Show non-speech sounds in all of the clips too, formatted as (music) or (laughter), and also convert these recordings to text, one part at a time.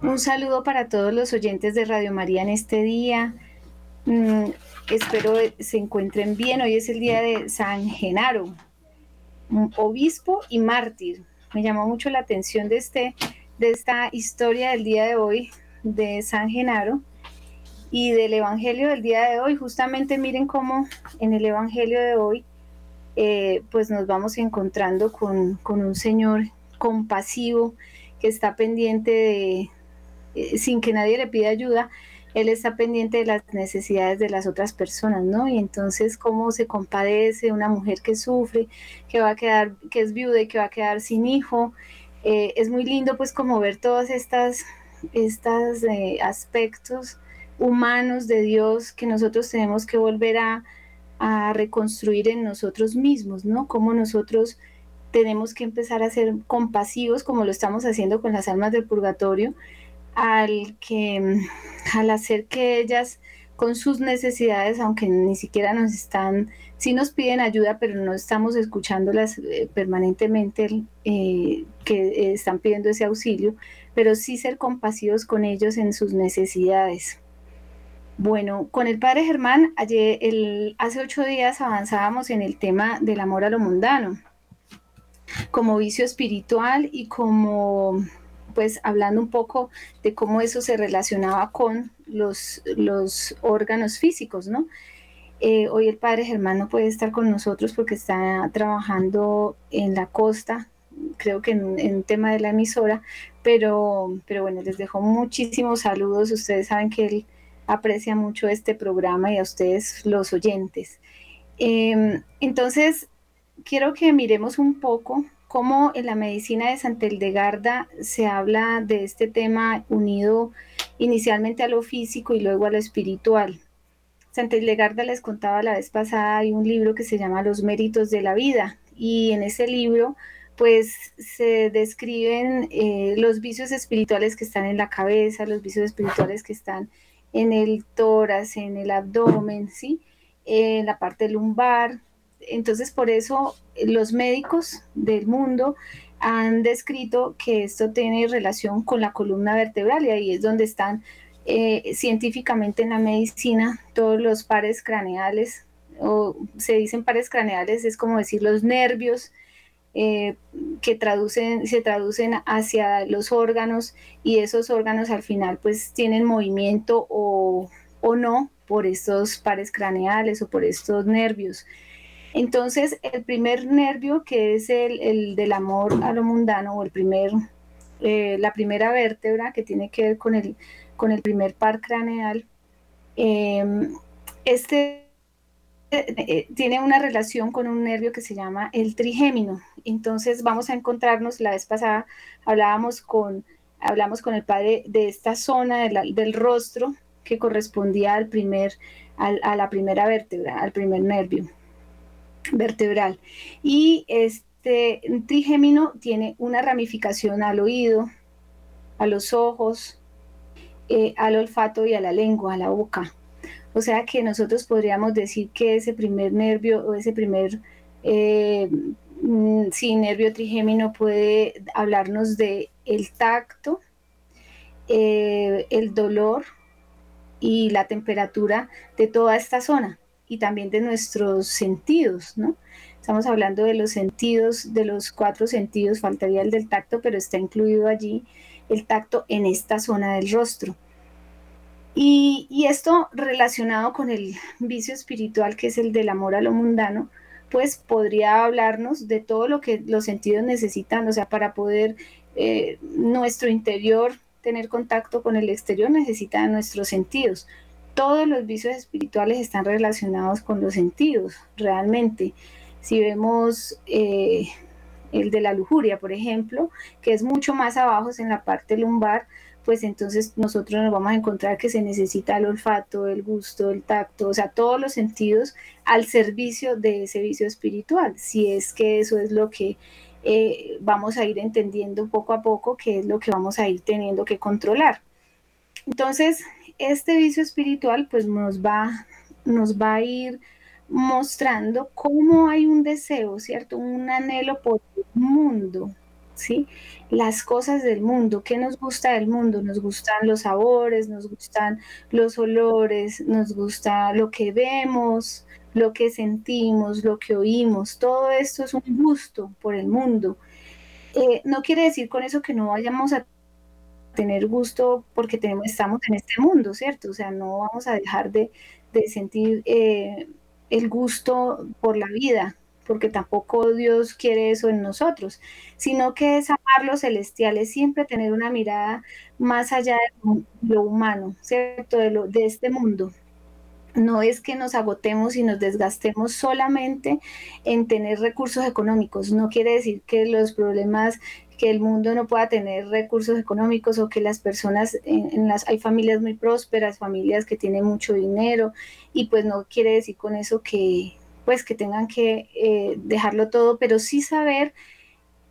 Un saludo para todos los oyentes de Radio María en este día. Mm, espero se encuentren bien. Hoy es el día de San Genaro, obispo y mártir. Me llamó mucho la atención de, este, de esta historia del día de hoy de San Genaro y del Evangelio del día de hoy. Justamente miren cómo en el Evangelio de hoy eh, pues nos vamos encontrando con, con un Señor compasivo que está pendiente de, sin que nadie le pida ayuda, él está pendiente de las necesidades de las otras personas, ¿no? Y entonces cómo se compadece una mujer que sufre, que va a quedar, que es viuda y que va a quedar sin hijo. Eh, es muy lindo pues como ver todos estos estas, eh, aspectos humanos de Dios que nosotros tenemos que volver a, a reconstruir en nosotros mismos, ¿no? Cómo nosotros tenemos que empezar a ser compasivos como lo estamos haciendo con las almas del purgatorio, al que al hacer que ellas con sus necesidades, aunque ni siquiera nos están, sí nos piden ayuda, pero no estamos escuchándolas eh, permanentemente eh, que están pidiendo ese auxilio, pero sí ser compasivos con ellos en sus necesidades. Bueno, con el padre Germán, ayer, hace ocho días avanzábamos en el tema del amor a lo mundano como vicio espiritual y como pues hablando un poco de cómo eso se relacionaba con los, los órganos físicos, ¿no? Eh, hoy el padre Germán no puede estar con nosotros porque está trabajando en la costa, creo que en, en tema de la emisora, pero, pero bueno, les dejo muchísimos saludos. Ustedes saben que él aprecia mucho este programa y a ustedes los oyentes. Em, entonces, quiero que miremos un poco cómo en la medicina de Santa Hildegarda se habla de este tema unido inicialmente a lo físico y luego a lo espiritual. Santa Hildegarda les contaba la vez pasada, hay un libro que se llama Los méritos de la vida y en ese libro pues se describen eh, los vicios espirituales que están en la cabeza, los vicios espirituales que están en el tórax, en el abdomen, ¿sí? en la parte lumbar, entonces, por eso eh, los médicos del mundo han descrito que esto tiene relación con la columna vertebral y ahí es donde están eh, científicamente en la medicina todos los pares craneales, o se dicen pares craneales, es como decir los nervios eh, que traducen, se traducen hacia los órganos y esos órganos al final pues tienen movimiento o, o no por estos pares craneales o por estos nervios. Entonces, el primer nervio, que es el, del amor a lo mundano, o el primer, eh, la primera vértebra que tiene que ver con el, con el primer par craneal, em, este eh, tiene una relación con un nervio que se llama el trigémino. Entonces vamos a encontrarnos, la vez pasada hablábamos con, hablamos con el padre de esta zona del rostro que correspondía al primer, a la primera vértebra, al primer nervio vertebral. Y este trigémino tiene una ramificación al oído, a los ojos, eh, al olfato y a la lengua, a la boca. O sea que nosotros podríamos decir que ese primer nervio o ese primer eh, mm, nervio trigémino puede hablarnos de el tacto, eh, el dolor y la temperatura de toda esta zona y también de nuestros sentidos, ¿no? Estamos hablando de los sentidos, de los cuatro sentidos, faltaría el del tacto, pero está incluido allí el tacto en esta zona del rostro. Y, y, esto relacionado con el vicio espiritual, que es el del amor a lo mundano, pues podría hablarnos de todo lo que los sentidos necesitan, o sea, para poder eh, nuestro interior tener contacto con el exterior necesita nuestros sentidos todos los vicios espirituales están relacionados con los sentidos, realmente. Si vemos eh, el de la lujuria, por ejemplo, que es mucho más abajo en la parte lumbar, pues entonces nosotros nos vamos a encontrar que se necesita el olfato, el gusto, el tacto, o sea, todos los sentidos al servicio de ese vicio espiritual, si es que eso es lo que eh, vamos a ir entendiendo poco a poco, que es lo que vamos a ir teniendo que controlar. Entonces, este vicio espiritual pues nos va, nos va a ir mostrando cómo hay un deseo, ¿cierto? Un anhelo por el mundo, ¿sí? Las cosas del mundo, ¿qué nos gusta del mundo? Nos gustan los sabores, nos gustan los olores, nos gusta lo que vemos, lo que sentimos, lo que oímos, todo esto es un gusto por el mundo. Eh, no quiere decir con eso que no vayamos a tener gusto porque tenemos, estamos en este mundo, ¿cierto? O sea, no vamos a dejar de, sentir eh, el gusto por la vida, porque tampoco Dios quiere eso en nosotros, sino que es amar lo celestial, es siempre tener una mirada más allá de lo humano, ¿cierto? De, lo, de este mundo. No es que nos agotemos y nos desgastemos solamente en tener recursos económicos. No quiere decir que los problemas que el mundo no pueda tener recursos económicos o que las personas en, las hay familias muy prósperas, familias que tienen mucho dinero y pues no quiere decir con eso que pues que tengan que eh, dejarlo todo, pero sí saber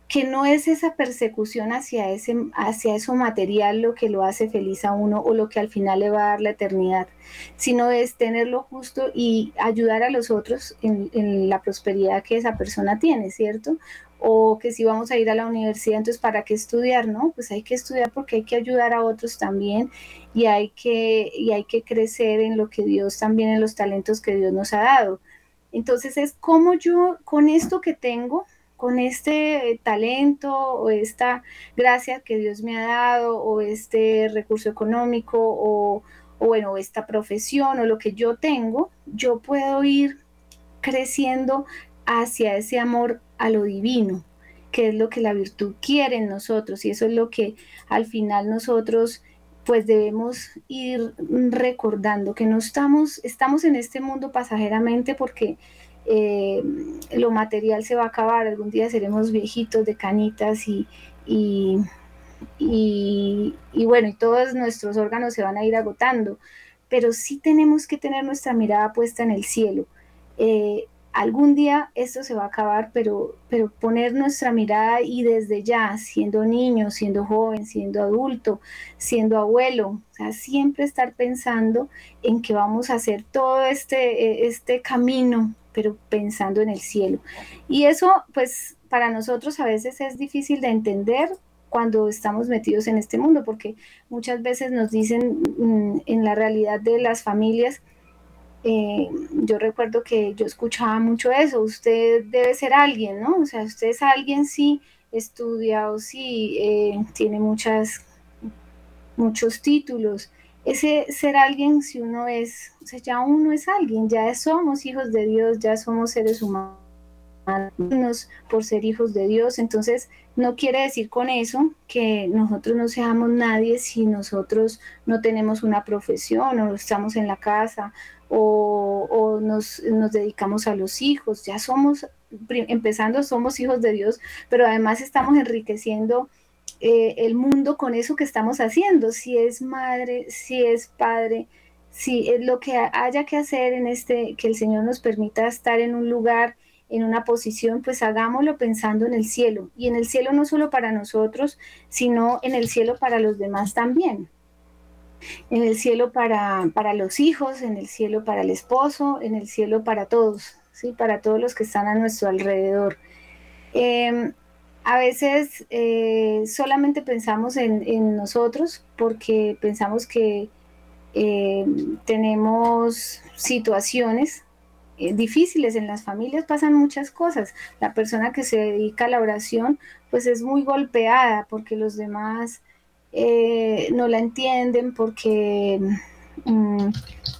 que no es esa persecución hacia, ese, hacia eso material lo que lo hace feliz a uno o lo que al final le va a dar la eternidad, sino es tenerlo justo y ayudar a los otros en, la prosperidad que esa persona tiene, ¿cierto? o que si vamos a ir a la universidad, entonces ¿para qué estudiar? No, pues hay que estudiar porque hay que ayudar a otros también y hay que, y hay que crecer en lo que Dios también, en los talentos que Dios nos ha dado. Entonces es como yo con esto que tengo, con este talento o esta gracia que Dios me ha dado o este recurso económico o, o bueno, esta profesión o lo que yo tengo, yo puedo ir creciendo hacia ese amor a lo divino, que es lo que la virtud quiere en nosotros. Y eso es lo que al final nosotros pues debemos ir recordando que no estamos, estamos en este mundo pasajeramente porque eh, lo material se va a acabar, algún día seremos viejitos de canitas y, y, bueno, y todos nuestros órganos se van a ir agotando, pero sí tenemos que tener nuestra mirada puesta en el cielo. Eh, algún día esto se va a acabar, pero, pero poner nuestra mirada y desde ya, siendo niño, siendo joven, siendo adulto, siendo abuelo, o sea, siempre estar pensando en que vamos a hacer todo este, eh, este camino, pero pensando en el cielo. Y eso, pues, para nosotros a veces es difícil de entender cuando estamos metidos en este mundo, porque muchas veces nos dicen mm, en la realidad de las familias, eh, yo recuerdo que yo escuchaba mucho eso, usted debe ser alguien, ¿no? O sea, usted es alguien si estudia o si eh, tiene muchas, muchos títulos. Ese ser alguien, si uno es, o sea, ya uno es alguien, ya somos hijos de Dios, ya somos seres humanos por ser hijos de Dios. Entonces, no quiere decir con eso que nosotros no seamos nadie si nosotros no tenemos una profesión o estamos en la casa o, nos, dedicamos a los hijos. Ya somos, empezando, somos hijos de Dios, pero además estamos enriqueciendo eh, el mundo con eso que estamos haciendo. Si es madre, si es padre, si es lo que haya que hacer en este, que el Señor nos permita estar en un lugar en una posición, pues hagámoslo pensando en el cielo. Y en el cielo no solo para nosotros, sino en el cielo para los demás también en el cielo para, para los hijos, en el cielo para el esposo, en el cielo para todos, ¿sí? para todos los que están a nuestro alrededor. Em, a veces eh, solamente pensamos en, nosotros porque pensamos que em, tenemos situaciones eh, difíciles en las familias, pasan muchas cosas. La persona que se dedica a la oración pues es muy golpeada porque los demás eh, no la entienden porque, mm,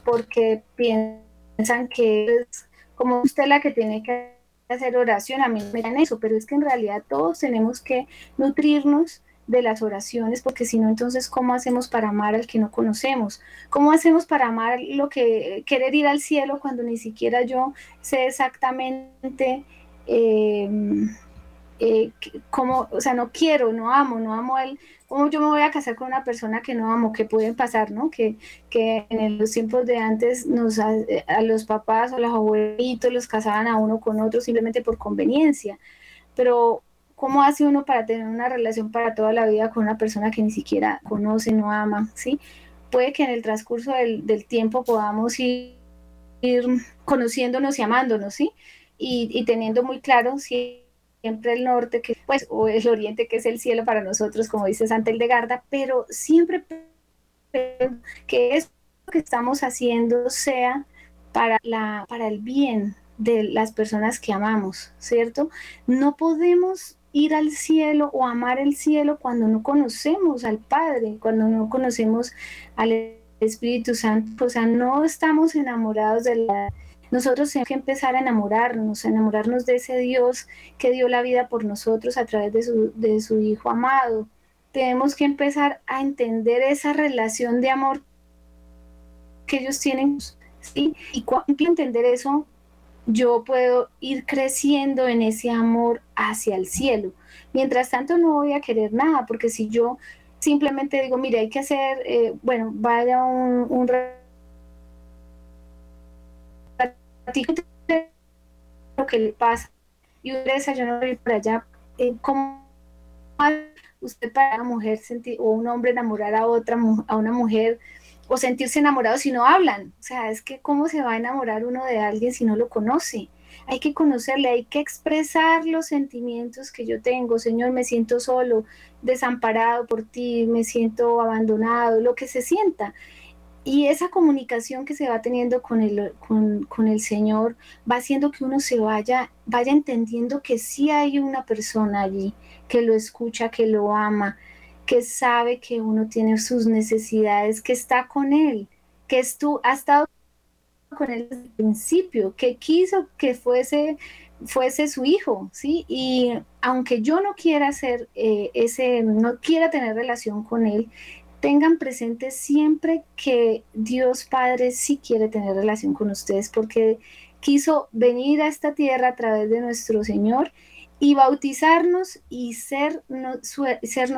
porque piensan que es como usted la que tiene que hacer oración, a mí me dan eso, pero es que en realidad todos tenemos que nutrirnos de las oraciones, porque si no, entonces, ¿cómo hacemos para amar al que no conocemos? ¿Cómo hacemos para amar lo que, querer ir al cielo cuando ni siquiera yo sé exactamente eh, eh, como, o sea, no quiero, no amo, no amo a él, ¿cómo yo me voy a casar con una persona que no amo? Que pueden pasar, ¿no? Que, que en los tiempos de antes nos, a, los papás o los abuelitos los casaban a uno con otro simplemente por conveniencia, pero ¿cómo hace uno para tener una relación para toda la vida con una persona que ni siquiera conoce, no ama, ¿sí? Puede que en el transcurso del, del tiempo podamos ir, ir, conociéndonos y amándonos, ¿sí? Y, y teniendo muy claro si siempre el norte, que, pues, o el oriente, que es el cielo para nosotros, como dice Santa Hildegarda, pero siempre que esto que estamos haciendo sea para, la, para el bien de las personas que amamos, ¿cierto? No podemos ir al cielo o amar el cielo cuando no conocemos al Padre, cuando no conocemos al Espíritu Santo, o sea, no estamos enamorados de la... Nosotros tenemos que empezar a enamorarnos, a enamorarnos de ese Dios que dio la vida por nosotros a través de su, de su Hijo amado. Tenemos que empezar a entender esa relación de amor que ellos tienen, ¿sí? Y cuando entender eso, yo puedo ir creciendo en ese amor hacia el cielo. Mientras tanto no voy a querer nada, porque si yo simplemente digo, mire, hay que hacer, eh, bueno, vaya un, un lo que le pasa y un desayuno para allá, eh, ¿cómo usted para una mujer sentir, o un hombre enamorar a otra a una mujer o sentirse enamorado si no hablan. O sea, es que cómo se va a enamorar uno de alguien si no lo conoce. Hay que conocerle, hay que expresar los sentimientos que yo tengo. Señor, me siento solo, desamparado por ti, me siento abandonado, lo que se sienta. Y esa comunicación que se va teniendo con el, con, el Señor va haciendo que uno se vaya, vaya entendiendo que sí hay una persona allí que lo escucha, que lo ama, que sabe que uno tiene sus necesidades, que está con él, que estu ha estado con él desde el principio, que quiso que fuese, fuese su hijo, ¿sí? Y aunque yo no quiera hacer eh, ese, no quiera tener relación con él, tengan presente siempre que Dios Padre sí quiere tener relación con ustedes porque quiso venir a esta tierra a través de nuestro Señor y bautizarnos y ser, no, ser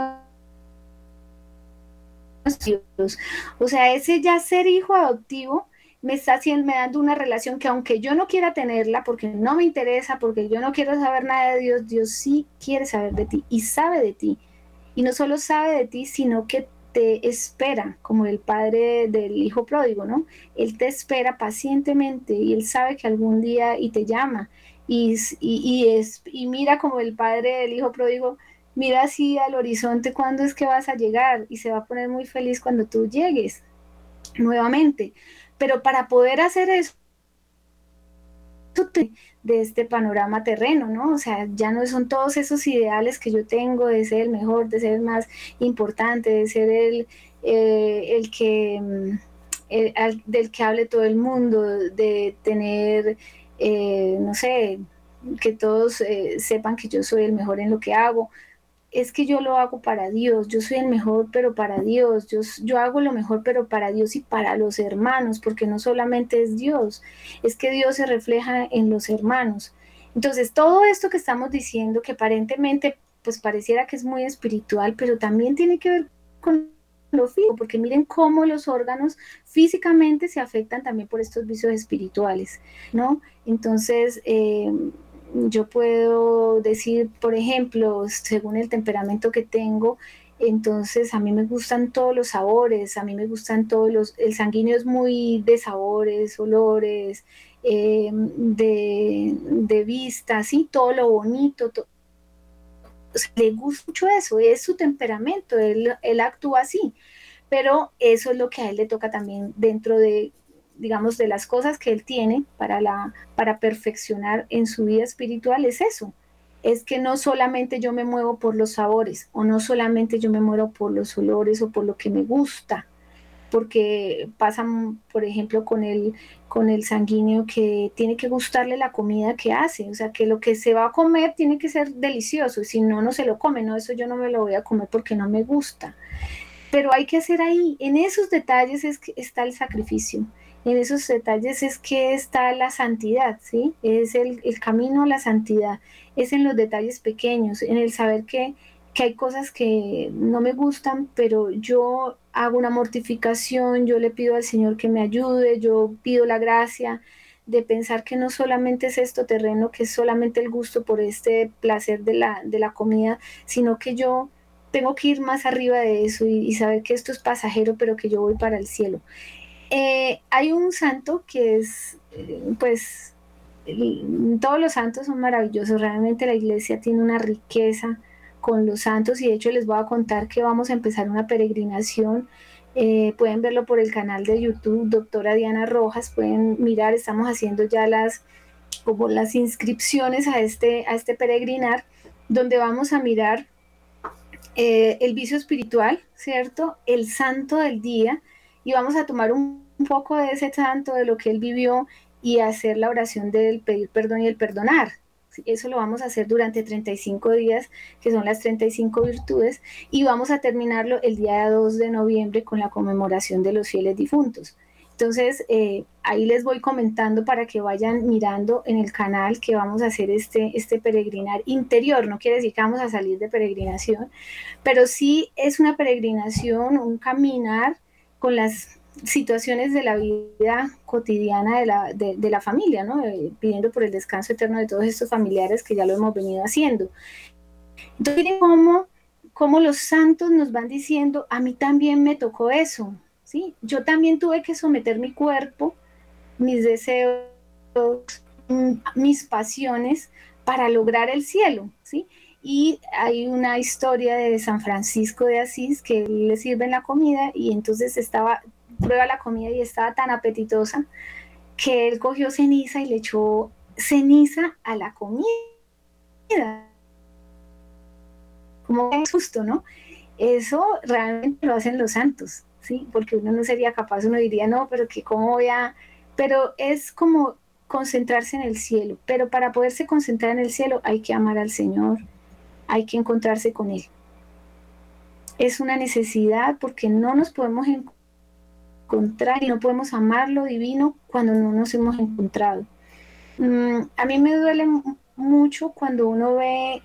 o sea, ese ya ser hijo adoptivo me está haciendo, me dando una relación que aunque yo no quiera tenerla, porque no me interesa, porque yo no quiero saber nada de Dios, Dios sí quiere saber de ti y sabe de ti. Y no solo sabe de ti, sino que te espera, como el padre del hijo pródigo, ¿no? Él te espera pacientemente y él sabe que algún día y te llama. Y, y, es, y mira como el padre del hijo pródigo mira así al horizonte cuándo es que vas a llegar y se va a poner muy feliz cuando tú llegues nuevamente. Pero para poder hacer eso, de este panorama terreno, ¿no? O sea, ya no son todos esos ideales que yo tengo de ser el mejor, de ser el más importante, de ser el, eh, el que, mm, del que hable todo el mundo, de tener, eh, no sé, que todos eh, sepan que yo soy el mejor en lo que hago es que yo lo hago para Dios, yo soy el mejor, pero para Dios, yo, yo hago lo mejor, pero para Dios y para los hermanos, porque no solamente es Dios, es que Dios se refleja en los hermanos. Entonces, todo esto que estamos diciendo, que aparentemente, pues pareciera que es muy espiritual, pero también tiene que ver con lo físico, porque miren cómo los órganos físicamente se afectan también por estos vicios espirituales, ¿no? Entonces, eh, yo puedo decir, por ejemplo, según el temperamento que tengo, entonces a mí me gustan todos los sabores, a mí me gustan todos los, el sanguíneo es muy de sabores, olores, em, de, de, vista, sí, todo lo bonito, le gusta mucho eso, es su temperamento, él, él actúa así, pero eso es lo que a él le toca también dentro de digamos, de las cosas que él tiene para, la, para perfeccionar en su vida espiritual es eso. Es que no solamente yo me muevo por los sabores o no solamente yo me muevo por los olores o por lo que me gusta, porque pasan, por ejemplo, con el, con el sanguíneo que tiene que gustarle la comida que hace, o sea, que lo que se va a comer tiene que ser delicioso, si no, no se lo come, no, eso yo no me lo voy a comer porque no me gusta. Pero hay que hacer ahí, en esos detalles está el sacrificio, en esos detalles es que está la santidad, ¿sí? Es el, camino a la santidad, es en los detalles pequeños, en el saber que, que hay cosas que no me gustan, pero yo hago una mortificación, yo le pido al Señor que me ayude, yo pido la gracia de pensar que no solamente es esto terreno, que es solamente el gusto por este placer de la, de la comida, sino que yo tengo que ir más arriba de eso y, y saber que esto es pasajero, pero que yo voy para el cielo. Eh, hay un santo que es, eh, pues, todos los santos son maravillosos, realmente la iglesia tiene una riqueza con los santos y de hecho les voy a contar que vamos a empezar una peregrinación. Eh, pueden verlo por el canal de YouTube, doctora Diana Rojas, pueden mirar, estamos haciendo ya las, como las inscripciones a este, a este peregrinar, donde vamos a mirar el vicio espiritual, ¿cierto? El santo del día, y vamos a tomar un, poco de ese santo, de lo que él vivió, y hacer la oración del pedir perdón y el perdonar. Eso lo vamos a hacer durante 35 días, que son las 35 virtudes, y vamos a terminarlo el día 2 de noviembre con la conmemoración de los fieles difuntos. Entonces, eh, ahí les voy comentando para que vayan mirando en el canal que vamos a hacer este, este peregrinar interior. No quiere decir que vamos a salir de peregrinación, pero sí es una peregrinación, un caminar con las situaciones de la vida cotidiana de la, de, la familia, ¿no? Eh, pidiendo por el descanso eterno de todos estos familiares que ya lo hemos venido haciendo. Entonces, cómo, cómo los santos nos van diciendo, a mí también me tocó eso, ¿sí? Yo también tuve que someter mi cuerpo, mis deseos, mis pasiones para lograr el cielo. Y hay una historia de San Francisco de Asís que le sirven la comida y entonces estaba prueba la comida y estaba tan apetitosa que él cogió ceniza y le echó ceniza a la comida. Como es justo, ¿no? Eso realmente lo hacen los santos, ¿sí? Porque uno no sería capaz, uno diría, no, pero que cómo voy a... Pero es como concentrarse en el cielo, pero para poderse concentrar en el cielo hay que amar al Señor, hay que encontrarse con Él. Es una necesidad porque no nos podemos encontrar y no podemos amar lo divino cuando no nos hemos encontrado. Mm, a mí me duele mucho cuando uno ve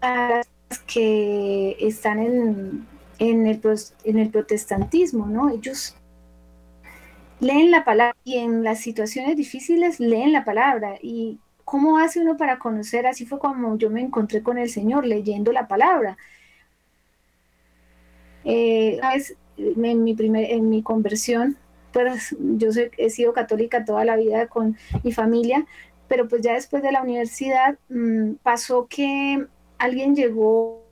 a las que están en, el, en el protestantismo, ¿no? Ellos leen la palabra y en las situaciones difíciles leen la palabra. ¿Y cómo hace uno para conocer? Así fue como yo me encontré con el Señor, leyendo la palabra. Eh, en mi, primer, en mi conversión, pues yo he sido católica toda la vida con mi familia, pero pues ya después de la universidad mm, pasó que alguien llegó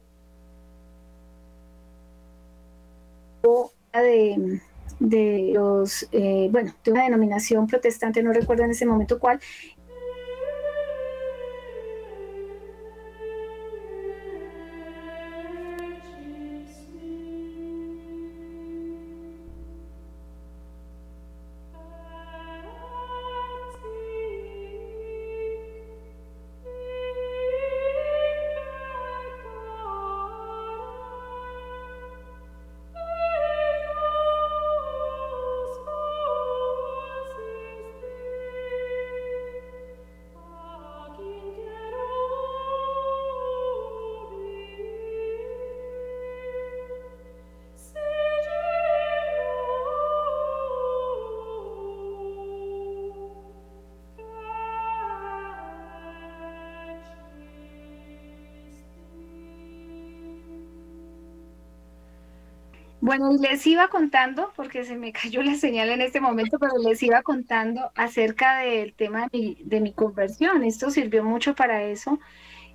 de, de los, eh, bueno, de una denominación protestante, no recuerdo en ese momento cuál, Bueno, les iba contando, porque se me cayó la señal en este momento, pero les iba contando acerca del tema de mi, conversión. Esto sirvió mucho para eso.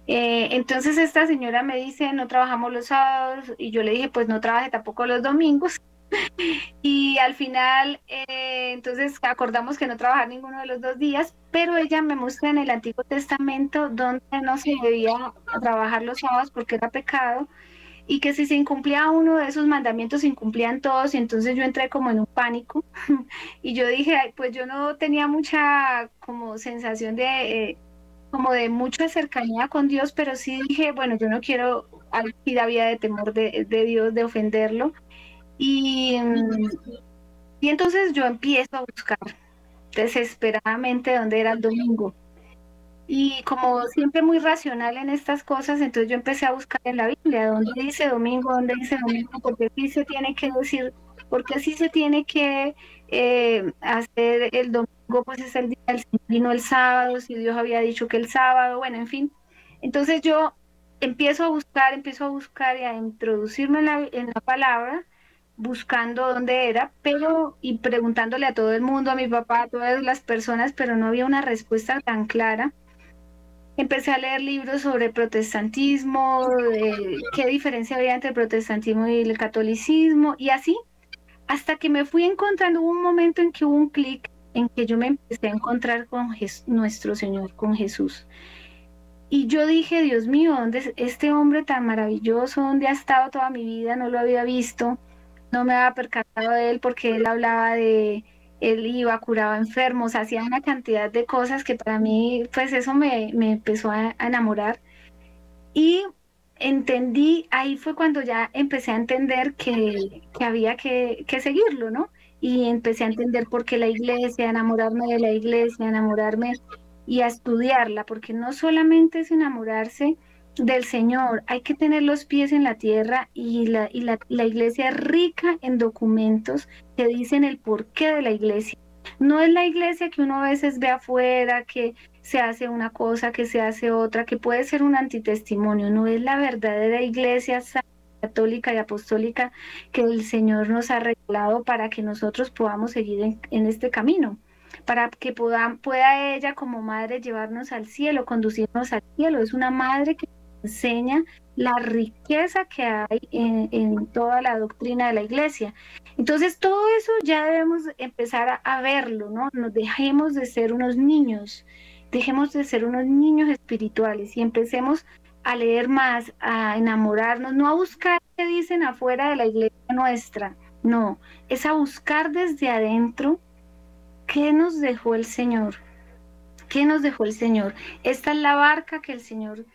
Eh, entonces esta señora me dice, no trabajamos los sábados, y yo le dije, pues no trabaje tampoco los domingos. (laughs) y al final, eh, entonces acordamos que no trabajar ninguno de los dos días, pero ella me muestra en el Antiguo Testamento donde no se debía trabajar los sábados porque era pecado y que si se incumplía uno de esos mandamientos, se incumplían todos y entonces yo entré como en un pánico (laughs) y yo dije, pues yo no tenía mucha como sensación de, eh, como de mucha cercanía con Dios, pero sí dije, bueno, yo no quiero la vida de temor de, de Dios, de ofenderlo. Y, y entonces yo empiezo a buscar desesperadamente dónde era el domingo y como siempre muy racional en estas cosas, entonces yo empecé a buscar en la Biblia, dónde dice domingo, dónde dice domingo, porque sí se tiene que decir, porque sí se tiene que eh, hacer el domingo, pues es el día del Señor el sábado, si Dios había dicho que el sábado, bueno, en fin. Entonces yo empiezo a buscar, empiezo a buscar y a introducirme en la, en la palabra buscando dónde era, pero y preguntándole a todo el mundo, a mi papá, a todas las personas, pero no había una respuesta tan clara. Empecé a leer libros sobre protestantismo, qué diferencia había entre el protestantismo y el catolicismo, y así, hasta que me fui encontrando, un momento en que hubo un clic en que yo me empecé a encontrar con nuestro Señor, con Jesús. Y yo dije, Dios mío, ¿dónde este hombre tan maravilloso? ¿Dónde ha estado toda mi vida? No lo había visto, no me había percatado de él porque él hablaba de, él iba, curaba enfermos, hacía una cantidad de cosas que para mí, pues eso me, empezó a, enamorar. Y entendí, ahí fue cuando ya empecé a entender que, había que, que, seguirlo, ¿no? Y empecé a entender por qué la iglesia, enamorarme de la iglesia, enamorarme y a estudiarla, porque no solamente es enamorarse del Señor, hay que tener los pies en la tierra y la, y la, la iglesia es rica en documentos que dicen el porqué de la iglesia. No es la iglesia que uno a veces ve afuera, que se hace una cosa, que se hace otra, que puede ser un antitestimonio, no es la verdadera iglesia católica y apostólica que el Señor nos ha regalado para que nosotros podamos seguir en, este camino para que pueda ella como madre llevarnos al cielo, conducirnos al cielo. Es una madre que enseña la riqueza que hay en, toda la doctrina de la iglesia. Entonces todo eso ya debemos empezar a, verlo, ¿no? Nos dejemos de ser unos niños, dejemos de ser unos niños espirituales y empecemos a leer más, a enamorarnos, no a buscar qué dicen afuera de la iglesia nuestra, no, es a buscar desde adentro ¿Qué nos dejó el Señor? ¿Qué nos dejó el Señor? Esta es la barca que el Señor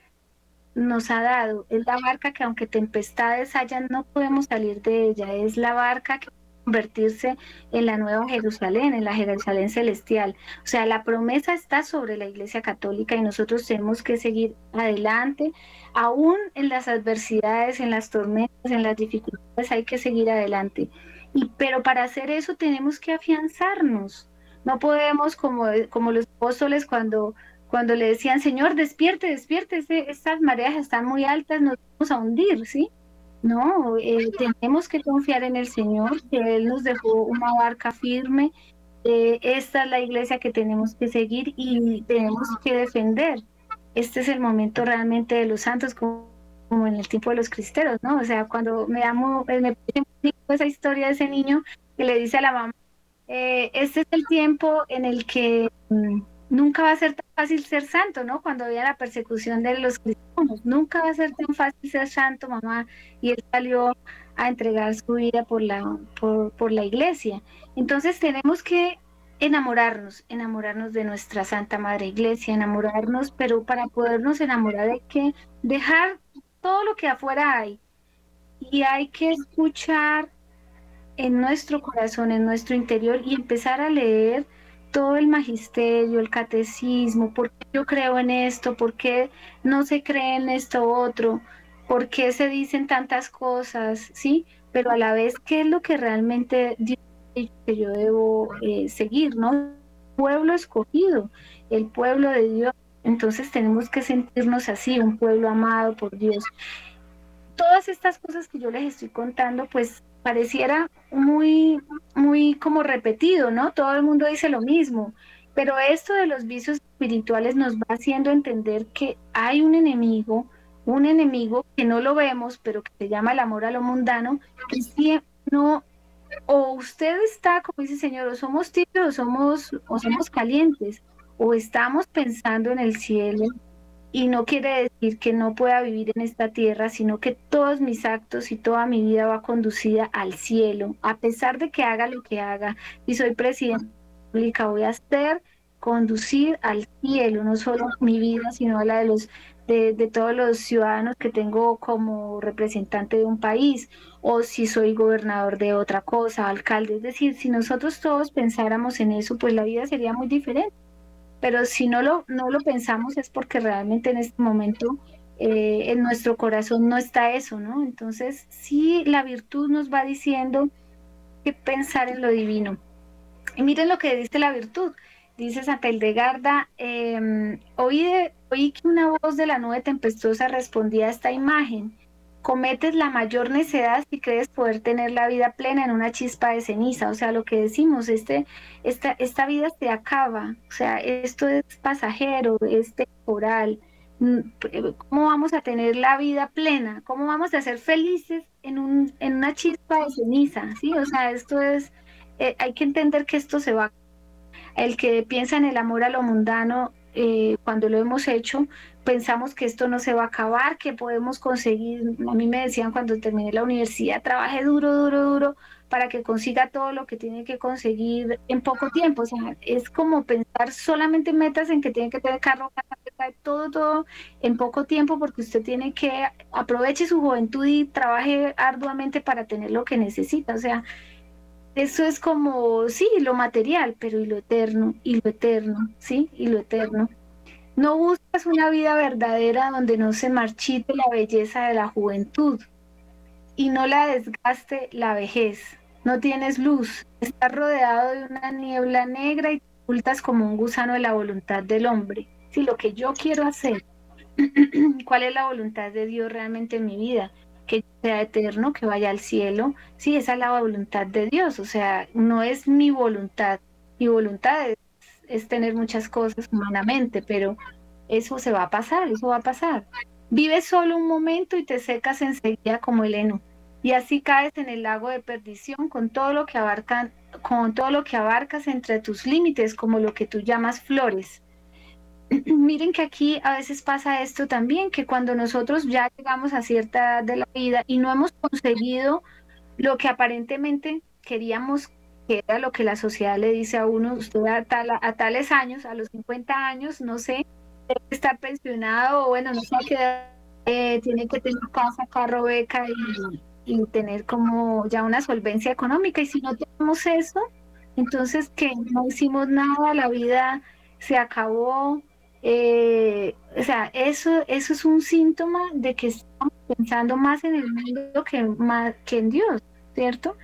nos ha dado. Es la barca que aunque tempestades hayan, no podemos salir de ella. Es la barca que convertirse en la nueva Jerusalén, en la Jerusalén celestial. O sea, la promesa está sobre la Iglesia Católica y nosotros tenemos que seguir adelante, aún en las adversidades, en las tormentas, en las dificultades, hay que seguir adelante. Y, pero para hacer eso tenemos que afianzarnos, no podemos, como, como los apóstoles, cuando, cuando le decían, Señor, despierte, despierte, estas mareas están muy altas, nos vamos a hundir, ¿sí? No, eh, tenemos que confiar en el Señor, que Él nos dejó una barca firme. Eh, esta es la iglesia que tenemos que seguir y tenemos que defender. Este es el momento realmente de los santos, como, como en el tiempo de los cristeros, ¿no? O sea, cuando me amo, me esa historia de ese niño que le dice a la mamá, eh, este es el tiempo en el que mm, nunca va a ser tan fácil ser santo, ¿no? Cuando había la persecución de los cristianos, nunca va a ser tan fácil ser santo, mamá. Y él salió a entregar su vida por la, por, por la iglesia. Entonces tenemos que enamorarnos, enamorarnos de nuestra Santa Madre Iglesia, enamorarnos, pero para podernos enamorar hay que dejar todo lo que afuera hay y hay que escuchar en nuestro corazón, en nuestro interior y empezar a leer todo el magisterio, el catecismo, por qué yo creo en esto, por qué no se cree en esto otro, por qué se dicen tantas cosas, ¿sí? Pero a la vez, ¿qué es lo que realmente Dios que yo debo eh, seguir, ¿no? Pueblo escogido, el pueblo de Dios. Entonces tenemos que sentirnos así, un pueblo amado por Dios. Todas estas cosas que yo les estoy contando, pues pareciera muy, muy como repetido, ¿no? Todo el mundo dice lo mismo, pero esto de los vicios espirituales nos va haciendo entender que hay un enemigo, un enemigo que no lo vemos, pero que se llama el amor a lo mundano, que si no, o usted está, como dice el Señor, o somos tibios o somos, o somos calientes, o estamos pensando en el cielo, y no quiere decir que no pueda vivir en esta tierra, sino que todos mis actos y toda mi vida va conducida al cielo, a pesar de que haga lo que haga. Y soy presidenta pública, voy a ser conducir al cielo, no solo mi vida, sino la de los de, de, todos los ciudadanos que tengo como representante de un país, o si soy gobernador de otra cosa, alcalde. Es decir, si nosotros todos pensáramos en eso, pues la vida sería muy diferente pero si no lo, no lo pensamos es porque realmente en este momento eh, en nuestro corazón no está eso, ¿no? Entonces, sí, la virtud nos va diciendo que pensar en lo divino. Y miren lo que dice la virtud. Dice Santa Hildegarda, eh, oí, oí que una voz de la nube tempestuosa respondía a esta imagen. Cometes la mayor necedad si crees poder tener la vida plena en una chispa de ceniza. O sea, lo que decimos, este, esta, esta vida se acaba. O sea, esto es pasajero, es temporal. Mm, ¿Cómo vamos a tener la vida plena? ¿Cómo vamos a ser felices en, un, en una chispa de ceniza? ¿sí? O sea, esto es, eh, hay que entender que esto se va. El que piensa en el amor a lo mundano, eh, cuando lo hemos hecho, pensamos que esto no se va a acabar, que podemos conseguir, a mí me decían cuando terminé la universidad, trabaje duro, duro, duro para que consiga todo lo que tiene que conseguir en poco tiempo. O sea, es como pensar solamente metas en que tiene que tener carro, todo, todo en poco tiempo, porque usted tiene que aproveche su juventud y trabaje arduamente para tener lo que necesita. O sea, eso es como, sí, lo material, pero y lo eterno, y lo eterno, sí, y lo eterno. No buscas una vida verdadera donde no se marchite la belleza de la juventud y no la desgaste la vejez. No tienes luz, estás rodeado de una niebla negra y te ocultas como un gusano de la voluntad del hombre. Si lo que yo quiero hacer, (clears throat) ¿cuál es la voluntad de Dios realmente en mi vida? Que sea eterno, que vaya al cielo. Sí, esa es la voluntad de Dios, o sea, no es mi voluntad. Mi voluntad es tener muchas cosas humanamente, pero eso se va a pasar, eso va a pasar. Vives solo un momento y te secas enseguida como el heno. Y así caes en el lago de perdición con todo lo que abarcan, con todo lo que abarcas entre tus límites, como lo que tú llamas flores. (clears throat) Miren que aquí a veces pasa esto también, que cuando nosotros ya llegamos a cierta edad de la vida y no hemos conseguido lo que aparentemente queríamos que era lo que la sociedad le dice a uno, usted a, a tales años, a los 50 años, no sé, debe estar pensionado o bueno, no sé qué, eh, tiene que tener casa, carro, beca y, tener como ya una solvencia económica. Y si no tenemos eso, entonces que no hicimos nada, la vida se acabó. Eh, o sea, eso, eso es un síntoma de que estamos pensando más en el mundo que, más, que en Dios, ¿cierto?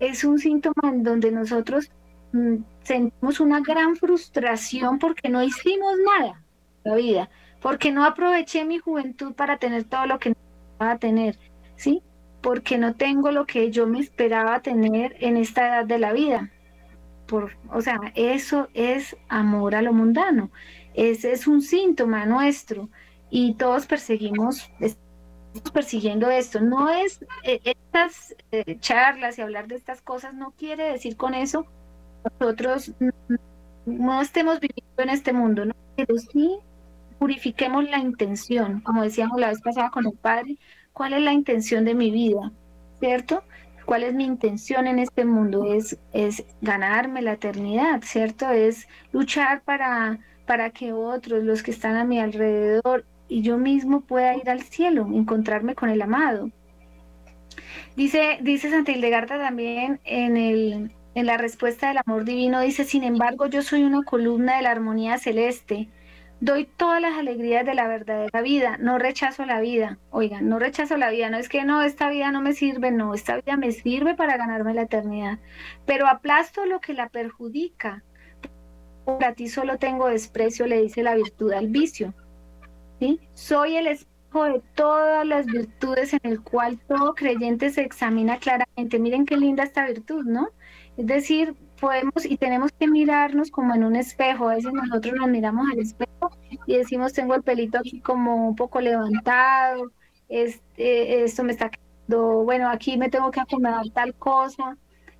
es un síntoma en donde nosotros mm, sentimos una gran frustración porque no hicimos nada en la vida, porque no aproveché mi juventud para tener todo lo que necesitaba tener, ¿sí? Porque no tengo lo que yo me esperaba tener en esta edad de la vida. Por, o sea, eso es amor a lo mundano. Ese es un síntoma nuestro y todos perseguimos persiguiendo esto. No es eh, estas eh, charlas y hablar de estas cosas no quiere decir con eso nosotros no estemos viviendo en este mundo, ¿no? pero sí purifiquemos la intención, como decíamos la vez pasada con el Padre, ¿cuál es la intención de mi vida? ¿Cierto? ¿Cuál es mi intención en este mundo? Es, es ganarme la eternidad, ¿cierto? Es luchar para, para que otros, los que están a mi alrededor, y yo mismo pueda ir al cielo, encontrarme con el amado. Dice, dice Santa Hildegarda también en, el, en la respuesta del amor divino, dice, sin embargo, yo soy una columna de la armonía celeste. Doy todas las alegrías de la verdadera vida, no rechazo la vida. Oigan, no rechazo la vida, no es que no, esta vida no me sirve, no, esta vida me sirve para ganarme la eternidad, pero aplasto lo que la perjudica. Para ti solo tengo desprecio, le dice la virtud al vicio. Soy el espejo de todas las virtudes en el cual todo creyente se examina claramente. Miren qué linda esta virtud, ¿no? Es decir, podemos y tenemos que mirarnos como en un espejo. A veces nosotros nos miramos al espejo y decimos, tengo el pelito aquí como un poco levantado, este, esto me está quedando, bueno, aquí me tengo que acomodar tal cosa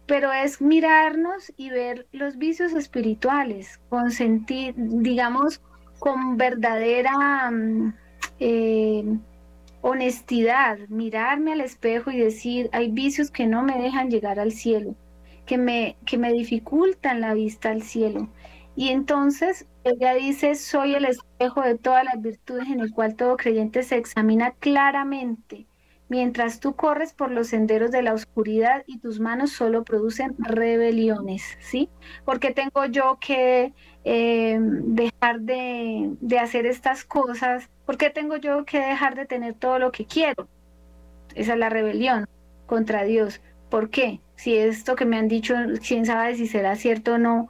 pero es mirarnos y ver los vicios espirituales, consentir, digamos, con verdadera mm, eh, honestidad, mirarme al espejo y decir, hay vicios que no me dejan llegar al cielo, que me, que me dificultan la vista al cielo. Y entonces ella dice, soy el espejo de todas las virtudes en el cual todo creyente se examina claramente mientras tú corres por los senderos de la oscuridad y tus manos solo producen rebeliones, ¿sí? Porque tengo yo que eh, dejar de, de, hacer estas cosas? ¿Por qué tengo yo que dejar de tener todo lo que quiero? Esa es la rebelión contra Dios. ¿Por qué? Si esto que me han dicho, quién sabe si será cierto o no,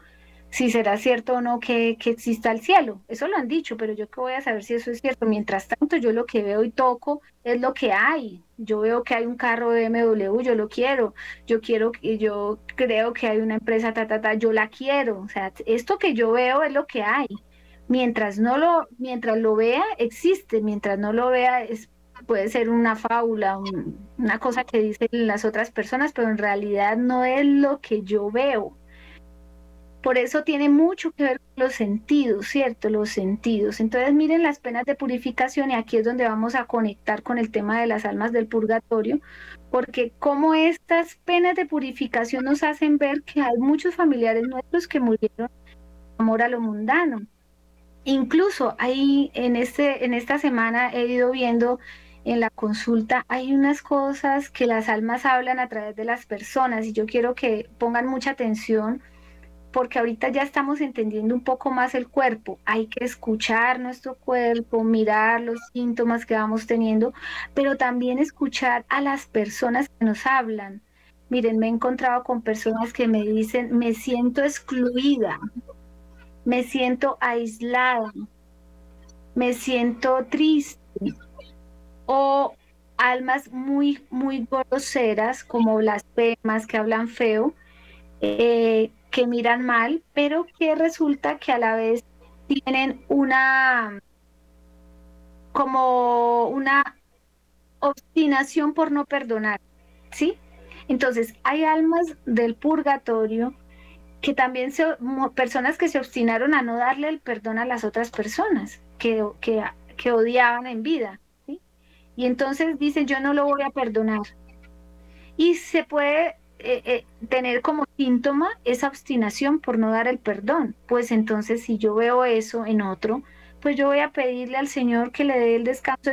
si será cierto o no que, que, exista el cielo. Eso lo han dicho, pero yo qué voy a saber si eso es cierto. Mientras tanto, yo lo que veo y toco es lo que hay. Yo veo que hay un carro de BMW, yo lo quiero. Yo quiero, yo creo que hay una empresa, ta, ta, ta, yo la quiero. O sea, esto que yo veo es lo que hay. Mientras no lo, mientras lo vea, existe. Mientras no lo vea, es, puede ser una fábula, una cosa que dicen las otras personas, pero en realidad no es lo que yo veo por eso tiene mucho que ver con los sentidos, ¿cierto? Los sentidos. Entonces miren las penas de purificación y aquí es donde vamos a conectar con el tema de las almas del purgatorio, porque como estas penas de purificación nos hacen ver que hay muchos familiares nuestros que murieron amor a lo mundano. Incluso ahí en, este, en esta semana he ido viendo en la consulta hay unas cosas que las almas hablan a través de las personas y yo quiero que pongan mucha atención porque ahorita ya estamos entendiendo un poco más el cuerpo. Hay que escuchar nuestro cuerpo, mirar los síntomas que vamos teniendo, pero también escuchar a las personas que nos hablan. Miren, me he encontrado con personas que me dicen, me siento excluida, me siento aislada, me siento triste, o almas muy, muy groseras, como las pemas que hablan feo, eh, que miran mal, pero que resulta que a la vez tienen una como una obstinación por no perdonar, ¿sí? Entonces, hay almas del purgatorio que también son personas que se obstinaron a no darle el perdón a las otras personas que, que, que odiaban en vida, ¿sí? Y entonces dicen, yo no lo voy a perdonar. Y se puede eh, eh, tener como síntoma esa obstinación por no dar el perdón. Pues entonces si yo veo eso en otro, pues yo voy a pedirle al Señor que le dé el descanso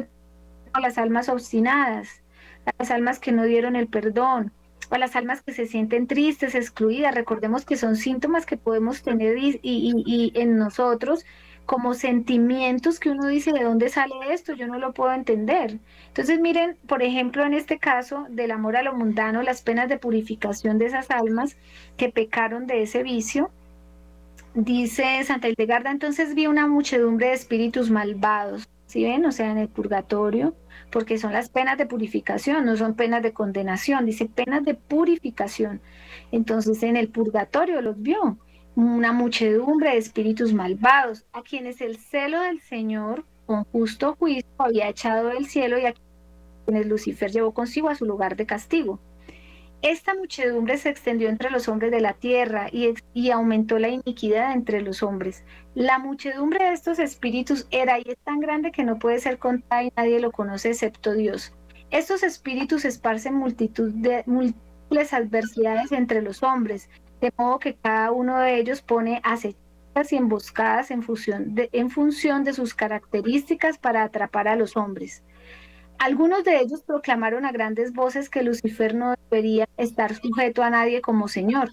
a las almas obstinadas, a las almas que no dieron el perdón, a las almas que se sienten tristes, excluidas. Recordemos que son síntomas que podemos tener y, y en nosotros como sentimientos que uno dice, ¿de dónde sale esto? Yo no lo puedo entender. Entonces miren, por ejemplo, en este caso del amor a lo mundano, las penas de purificación de esas almas que pecaron de ese vicio, dice Santa Hildegarda, entonces vi una muchedumbre de espíritus malvados, ¿sí ven? O sea, en el purgatorio, porque son las penas de purificación, no son penas de condenación, dice penas de purificación. Entonces en el purgatorio los vio una muchedumbre de espíritus malvados, a quienes el celo del Señor con justo juicio había echado del cielo y a quienes Lucifer llevó consigo a su lugar de castigo. Esta muchedumbre se extendió entre los hombres de la tierra y, y, aumentó la iniquidad entre los hombres. La muchedumbre de estos espíritus era y es tan grande que no puede ser contada y nadie lo conoce excepto Dios. Estos espíritus esparcen multitud de múltiples adversidades entre los hombres, de modo que cada uno de ellos pone acechas y emboscadas en función, de, en función de sus características para atrapar a los hombres. Algunos de ellos proclamaron a grandes voces que Lucifer no debería estar sujeto a nadie como Señor.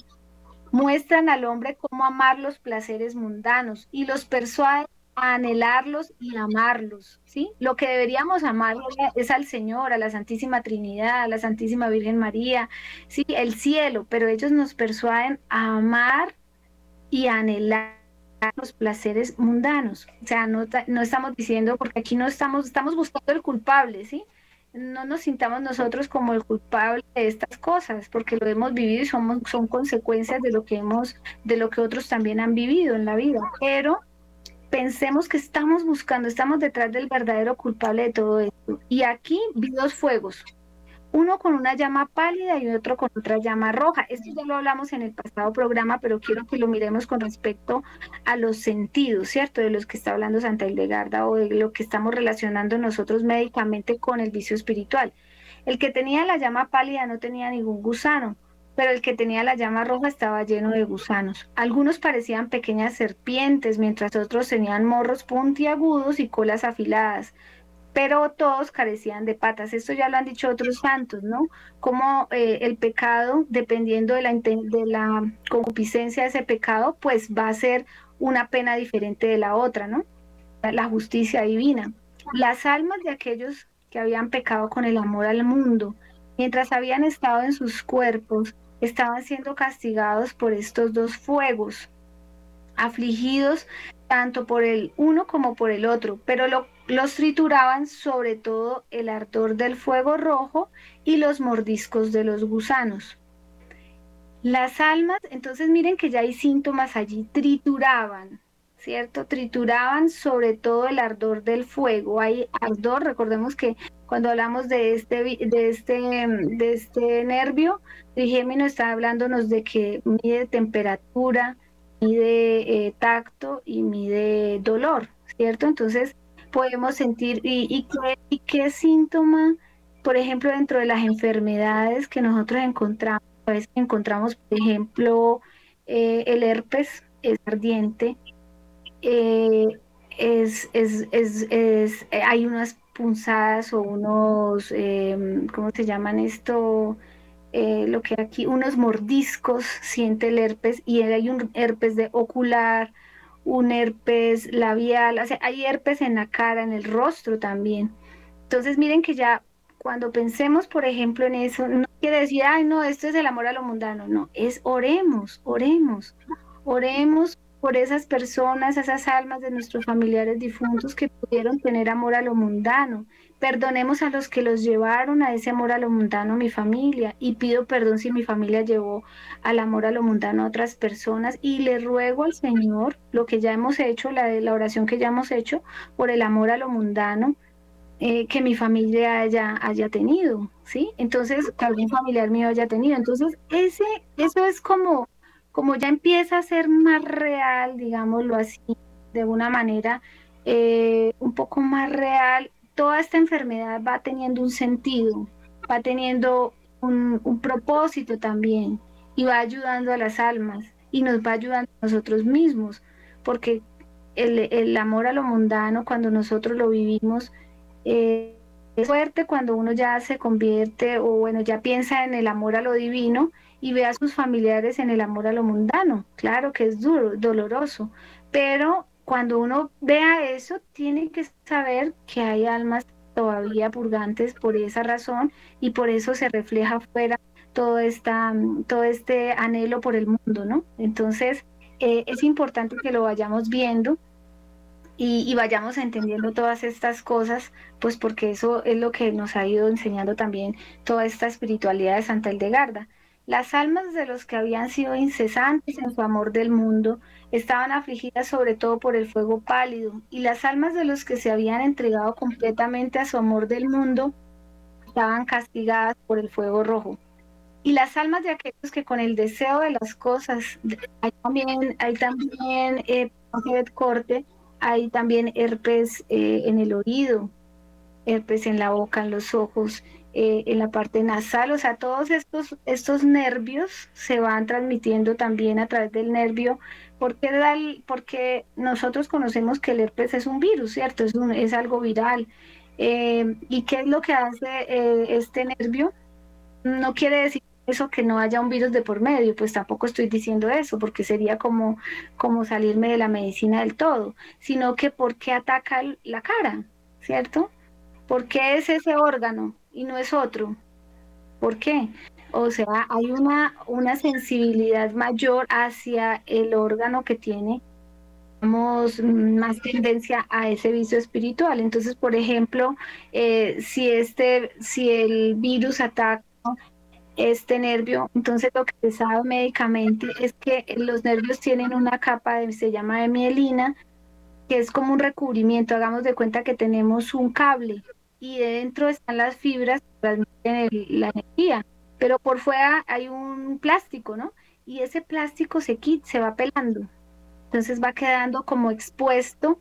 Muestran al hombre cómo amar los placeres mundanos y los persuaden anhelarlos y amarlos, ¿sí? Lo que deberíamos amar es al Señor, a la Santísima Trinidad, a la Santísima Virgen María, sí, el cielo, pero ellos nos persuaden a amar y anhelar los placeres mundanos. O sea, no, no estamos diciendo, porque aquí no estamos, estamos buscando el culpable, ¿sí? No nos sintamos nosotros como el culpable de estas cosas, porque lo hemos vivido y somos, son consecuencias de lo que hemos, de lo que otros también han vivido en la vida. Pero pensemos que estamos buscando, estamos detrás del verdadero culpable de todo esto. Y aquí vi dos fuegos, uno con una llama pálida y otro con otra llama roja. Esto ya lo hablamos en el pasado programa, pero quiero que lo miremos con respecto a los sentidos, ¿cierto? De los que está hablando Santa Hildegarda o de lo que estamos relacionando nosotros médicamente con el vicio espiritual. El que tenía la llama pálida no tenía ningún gusano, pero el que tenía la llama roja estaba lleno de gusanos. Algunos parecían pequeñas serpientes, mientras otros tenían morros puntiagudos y colas afiladas, pero todos carecían de patas. Esto ya lo han dicho otros santos, ¿no? Como eh, el pecado, dependiendo de la, de la concupiscencia de ese pecado, pues va a ser una pena diferente de la otra, ¿no? La justicia divina. Las almas de aquellos que habían pecado con el amor al mundo, mientras habían estado en sus cuerpos, estaban siendo castigados por estos dos fuegos. afligidos tanto por el uno como por el otro, pero los trituraban sobre todo el ardor del fuego rojo y los mordiscos de los gusanos. Las almas, entonces miren que ya hay síntomas allí, trituraban, ¿cierto? Trituraban sobre todo el ardor del fuego. Hay ardor, recordemos que cuando hablamos de este, de este, de este nervio, trigémino está hablándonos de que mide temperatura, mide eh, tacto y mide dolor, ¿cierto? Entonces podemos sentir, ¿y, qué, y qué síntoma, por ejemplo, dentro de las enfermedades que nosotros encontramos? A veces encontramos, por ejemplo, eh, el herpes es ardiente, eh, es, es, es, hay unas punzadas o unos, ¿cómo se llaman esto? Eh, lo que aquí, unos mordiscos, siente el herpes y hay un herpes de ocular, un herpes labial, o sea, hay herpes en la cara, en el rostro también. Entonces miren que ya cuando pensemos, por ejemplo, en eso, no quiere decir, ay, no, esto es el amor a lo mundano, no, es oremos, oremos, oremos por esas personas, esas almas de nuestros familiares difuntos que pudieron tener amor a lo mundano, Perdonemos a los que los llevaron a ese amor a lo mundano, mi familia, y pido perdón si mi familia llevó al amor a lo mundano a otras personas, y le ruego al Señor lo que ya hemos hecho, la, la oración que ya hemos hecho por el amor a lo mundano, eh, que mi familia haya, haya tenido, ¿sí? Entonces, que algún familiar mío haya tenido. Entonces, ese, eso es como, como ya empieza a ser más real, digámoslo así, de una manera eh, un poco más real toda esta enfermedad va teniendo un sentido, va teniendo un, propósito también y va ayudando a las almas y nos va ayudando a nosotros mismos, porque el, amor a lo mundano, cuando nosotros lo vivimos, eh, es fuerte cuando uno ya se convierte o bueno, ya piensa en el amor a lo divino y ve a sus familiares en el amor a lo mundano. Claro que es duro, doloroso, pero cuando uno vea eso, tiene que saber que hay almas todavía purgantes por esa razón y por eso se refleja afuera todo, esta, todo este anhelo por el mundo, ¿no? Entonces, eh, es importante que lo vayamos viendo y, y, vayamos entendiendo todas estas cosas, pues porque eso es lo que nos ha ido enseñando también toda esta espiritualidad de Santa Hildegarda. Las almas de los que habían sido incesantes en su amor del mundo estaban afligidas sobre todo por el fuego pálido, y las almas de los que se habían entregado completamente a su amor del mundo estaban castigadas por el fuego rojo. Y las almas de aquellos que con el deseo de las cosas, hay también, hay también eh, corte, hay también herpes eh, en el oído, herpes en la boca, en los ojos, eh, en la parte nasal, o sea, todos estos, estos nervios se van transmitiendo también a través del nervio, porque, porque nosotros conocemos que el herpes es un virus, ¿cierto? Es, es algo viral. Eh, ¿Y qué es lo que hace eh, este nervio? No quiere decir eso que no haya un virus de por medio, pues tampoco estoy diciendo eso, porque sería como, como salirme de la medicina del todo, sino que porque ataca la cara, ¿cierto? ¿Por qué es ese órgano y no es otro? ¿Por qué? O sea, hay una, una sensibilidad mayor hacia el órgano que tiene más tendencia a ese vicio espiritual. Entonces, por ejemplo, eh, si, este, si el virus ataca este nervio, entonces lo que se sabe médicamente es que los nervios tienen una capa, de, se llama de mielina, que es como un recubrimiento. Hagamos de cuenta que tenemos un cable y dentro están las fibras que transmiten la energía, pero por fuera hay un plástico, ¿no? Y ese plástico se quita, se va pelando. Entonces va quedando como expuesto,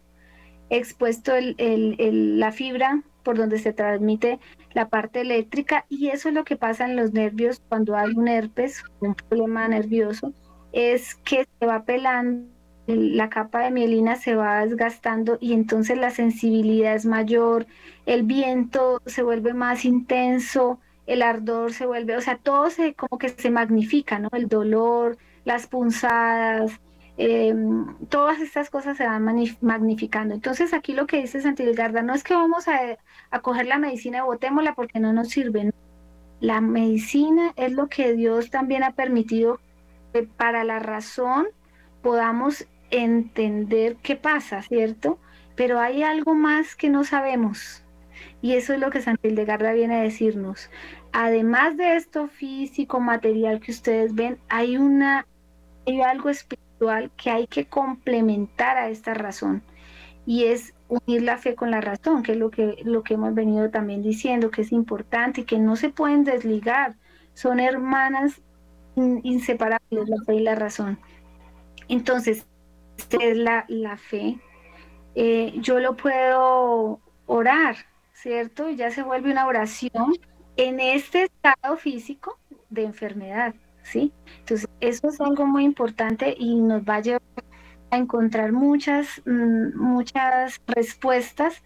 expuesto el, la fibra por donde se transmite la parte eléctrica y eso es lo que pasa en los nervios cuando hay un herpes, un problema nervioso, es que se va pelando la capa de mielina se va desgastando y entonces la sensibilidad es mayor, el viento se vuelve más intenso, el ardor se vuelve, o sea, todo se como que se magnifica, ¿no? El dolor, las punzadas, em, todas estas cosas se van magnificando. Entonces aquí lo que dice Santilgarda no es que vamos a, a coger la medicina y botémosla porque no nos sirve. La medicina es lo que Dios también ha permitido para la razón podamos entender qué pasa, ¿cierto? Pero hay algo más que no sabemos. Y eso es lo que Santa Hildegarda viene a decirnos. Además de esto físico, material que ustedes ven, hay una hay algo espiritual que hay que complementar a esta razón y es unir la fe con la razón, que es lo que, lo que hemos venido también diciendo, que es importante y que no se pueden desligar, son hermanas inseparables, la fe y la razón. Entonces, es la, la fe. Eh, yo lo puedo orar, ¿cierto? Ya se vuelve una oración en este estado físico de enfermedad, ¿sí? Entonces, eso es algo muy importante y nos va a llevar a encontrar muchas, mm, muchas respuestas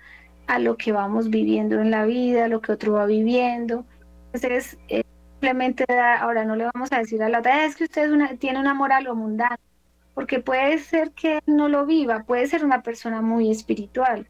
a lo que vamos viviendo en la vida, a lo que otro va viviendo. Entonces, eh, simplemente ahora no le vamos a decir a la otra, es que usted tiene un amor a lo mundano, porque puede ser que no lo viva, puede ser una persona muy espiritual,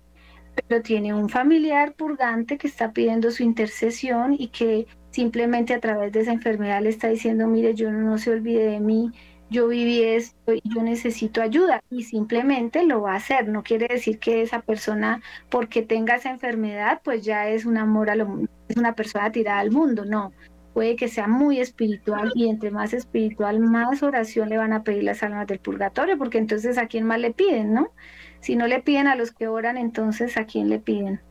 pero tiene un familiar purgante que está pidiendo su intercesión y que simplemente a través de esa enfermedad le está diciendo, mire, yo no se olvide de mí, yo viví esto y yo necesito ayuda y simplemente lo va a hacer. No quiere decir que esa persona, porque tenga esa enfermedad, pues ya es un amor a lo, es una persona tirada al mundo. No, puede que sea muy espiritual y entre más espiritual, más oración le van a pedir las almas del purgatorio, porque entonces a quién más le piden, ¿no? Si no le piden a los que oran, entonces a quién le piden.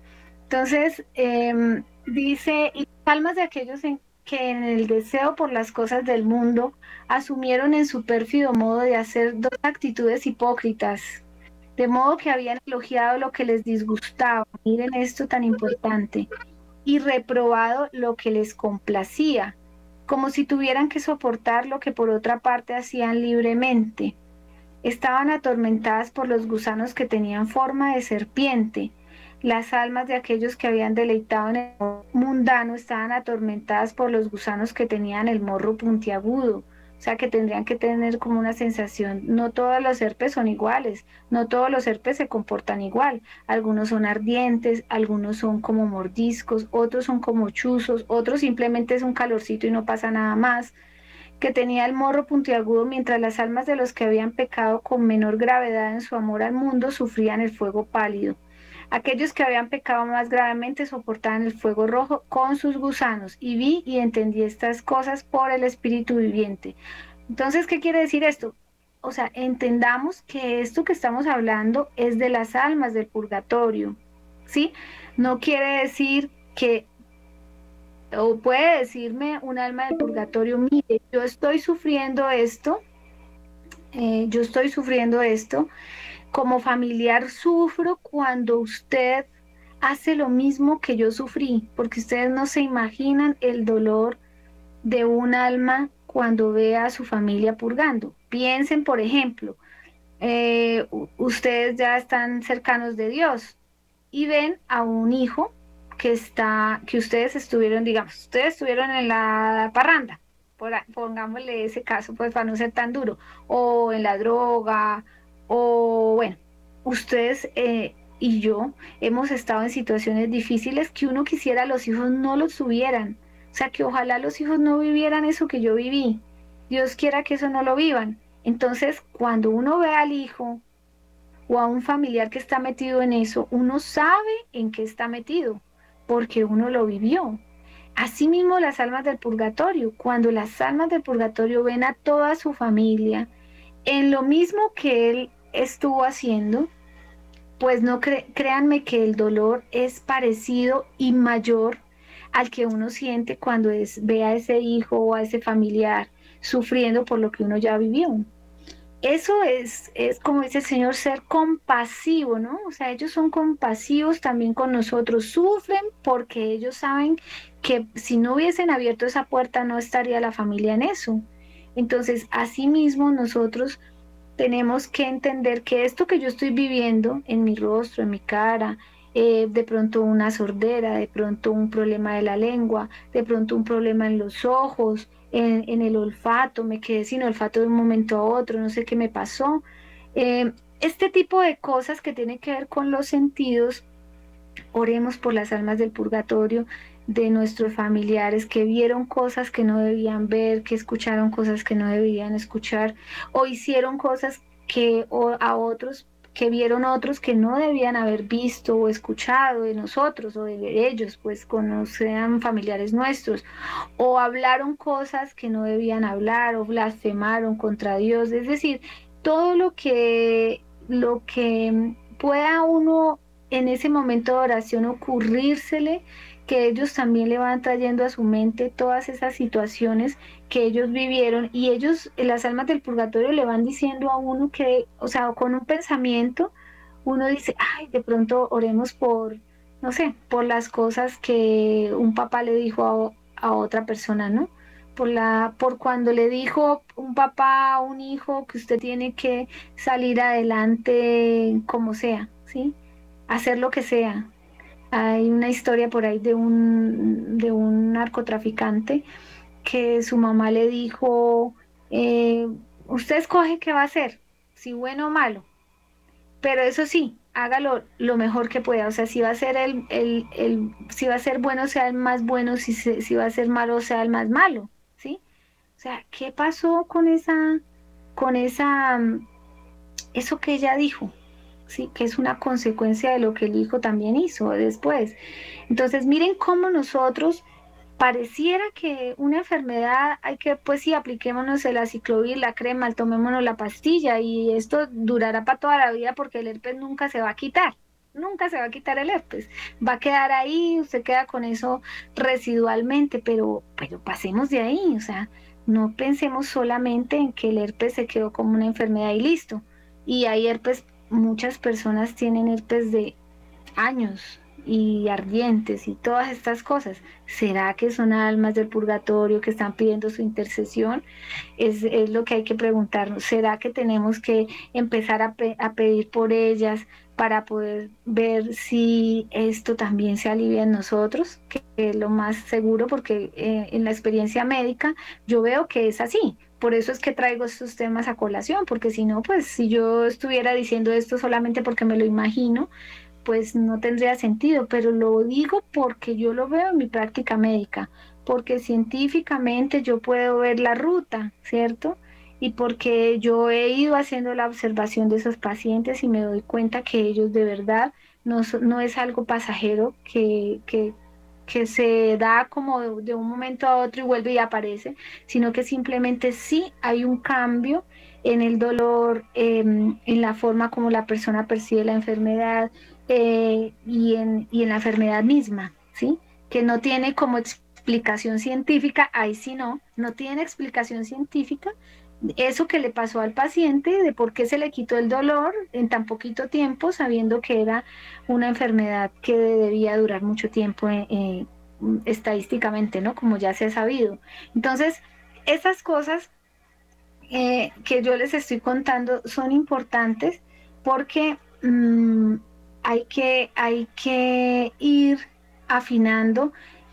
Entonces, em, dice, y almas de aquellos en que en el deseo por las cosas del mundo asumieron en su pérfido modo de hacer dos actitudes hipócritas, de modo que habían elogiado lo que les disgustaba, miren esto tan importante, y reprobado lo que les complacía, como si tuvieran que soportar lo que por otra parte hacían libremente. Estaban atormentadas por los gusanos que tenían forma de serpiente, las almas de aquellos que habían deleitado en el mundano estaban atormentadas por los gusanos que tenían el morro puntiagudo, o sea que tendrían que tener como una sensación, no todos los herpes son iguales, no todos los herpes se comportan igual, algunos son ardientes, algunos son como mordiscos, otros son como chuzos, otros simplemente es un calorcito y no pasa nada más, que tenía el morro puntiagudo mientras las almas de los que habían pecado con menor gravedad en su amor al mundo sufrían el fuego pálido. Aquellos que habían pecado más gravemente soportaban el fuego rojo con sus gusanos y vi y entendí estas cosas por el Espíritu viviente. Entonces, ¿qué quiere decir esto? O sea, entendamos que esto que estamos hablando es de las almas del purgatorio, ¿sí? No quiere decir que, o puede decirme un alma del purgatorio, mire, yo estoy sufriendo esto, eh, yo estoy sufriendo esto, como familiar sufro cuando usted hace lo mismo que yo sufrí, porque ustedes no se imaginan el dolor de un alma cuando ve a su familia purgando. Piensen, por ejemplo, eh, ustedes ya están cercanos de Dios y ven a un hijo que está, que ustedes estuvieron, digamos, ustedes estuvieron en la parranda, pongámosle ese caso, pues para no ser tan duro, o en la droga, o bueno, ustedes eh, y yo hemos estado en situaciones difíciles que uno quisiera los hijos no los tuvieran. O sea, que ojalá los hijos no vivieran eso que yo viví. Dios quiera que eso no lo vivan. Entonces, cuando uno ve al hijo o a un familiar que está metido en eso, uno sabe en qué está metido, porque uno lo vivió. Asimismo, las almas del purgatorio, cuando las almas del purgatorio ven a toda su familia en lo mismo que él estuvo haciendo, pues no créanme que el dolor es parecido y mayor al que uno siente cuando es, ve a ese hijo o a ese familiar sufriendo por lo que uno ya vivió. Eso es, es, como dice el Señor, ser compasivo, ¿no? O sea, ellos son compasivos también con nosotros, sufren porque ellos saben que si no hubiesen abierto esa puerta no estaría la familia en eso. Entonces, asimismo, nosotros tenemos que entender que esto que yo estoy viviendo en mi rostro, en mi cara, eh, de pronto una sordera, de pronto un problema de la lengua, de pronto un problema en los ojos, en, el olfato, me quedé sin olfato de un momento a otro, no sé qué me pasó. Eh, este tipo de cosas que tienen que ver con los sentidos, oremos por las almas del purgatorio, de nuestros familiares que vieron cosas que no debían ver, que escucharon cosas que no debían escuchar o hicieron cosas que a otros que vieron otros que no debían haber visto o escuchado de nosotros o de ellos, pues conocían familiares nuestros, o hablaron cosas que no debían hablar o blasfemaron contra Dios, es decir, todo lo que lo que pueda uno en ese momento de oración ocurrírsele que ellos también le van trayendo a su mente todas esas situaciones que ellos vivieron y ellos, las almas del purgatorio le van diciendo a uno que, o sea, con un pensamiento, uno dice, ay, de pronto oremos por, no sé, por las cosas que un papá le dijo a, a otra persona, ¿no? Por, la, por cuando le dijo un papá a un hijo que usted tiene que salir adelante como sea, ¿sí? Hacer lo que sea, hay una historia por ahí de un, de un narcotraficante que su mamá le dijo, eh, usted escoge qué va a hacer, si bueno o malo, pero eso sí, hágalo lo mejor que pueda, o sea, si va a ser el, el, si va a ser bueno, sea el más bueno, si, si va a ser malo, sea el más malo, ¿sí? O sea, ¿qué pasó con esa, con esa, eso que ella dijo? ¿Sí? que es una consecuencia de lo que el hijo también hizo después. Entonces, miren cómo nosotros pareciera que una enfermedad hay que, pues sí, apliquémonos el aciclovir, la crema, tomémonos la pastilla y esto durará para toda la vida porque el herpes nunca se va a quitar. Nunca se va a quitar el herpes, va a quedar ahí, usted queda con eso residualmente, pero, pero pasemos de ahí, o sea, no pensemos solamente en que el herpes se quedó como una enfermedad y listo. Y hay herpes muchas personas tienen herpes de años y ardientes y todas estas cosas. ¿Será que son almas del purgatorio que están pidiendo su intercesión? Es, lo que hay que preguntarnos. ¿Será que tenemos que empezar a, pedir por ellas para poder ver si esto también se alivia en nosotros? Que es lo más seguro porque eh, en la experiencia médica yo veo que es así por eso es que traigo estos temas a colación, porque si no, pues si yo estuviera diciendo esto solamente porque me lo imagino, pues no tendría sentido, pero lo digo porque yo lo veo en mi práctica médica, porque científicamente yo puedo ver la ruta, ¿cierto? Y porque yo he ido haciendo la observación de esos pacientes y me doy cuenta que ellos de verdad no, es algo pasajero que, que, que se da como de, un momento a otro y vuelve y aparece, sino que simplemente sí hay un cambio en el dolor, em, en la forma como la persona percibe la enfermedad eh, y, en, y en la enfermedad misma, ¿sí? Que no tiene como explicación científica, ahí sí no, no tiene explicación científica, eso que le pasó al paciente, de por qué se le quitó el dolor en tan poquito tiempo, sabiendo que era una enfermedad que debía durar mucho tiempo eh, eh, estadísticamente, ¿no? Como ya se ha sabido. Entonces, esas cosas eh, que yo les estoy contando son importantes porque mm, hay, que, hay que ir afinando